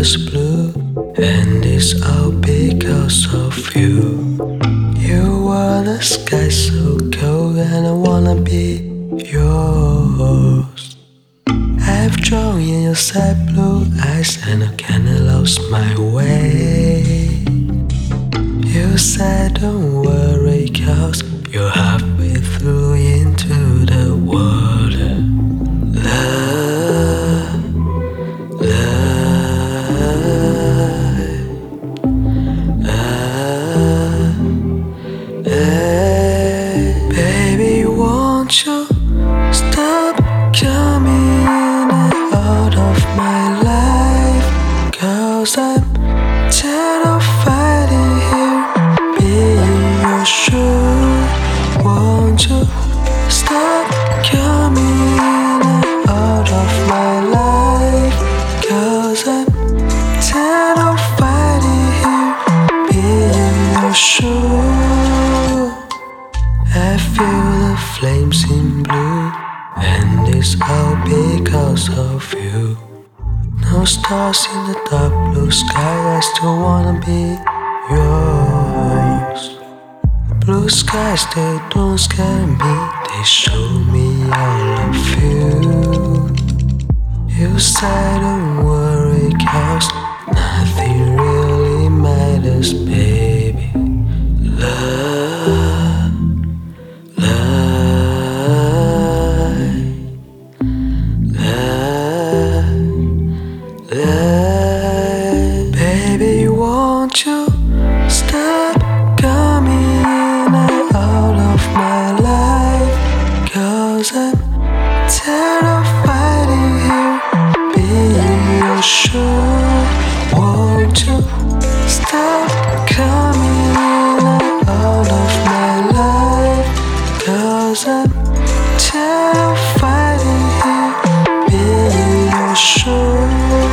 us blue, and it's all because of you. You are the sky so cold, and I wanna be yours. I've drawn in your sad blue eyes, and I kinda lost my way. You said, Don't worry, cause you're halfway through into the water. The flames in blue, and it's all because of you. No stars in the dark blue sky, I still wanna be yours. Blue skies, they don't scare me, they show me all of you. You stop coming out of my life? Cause I'm tired of fighting here, you stop coming out of my life? Cause I'm tired of fighting here, shoe.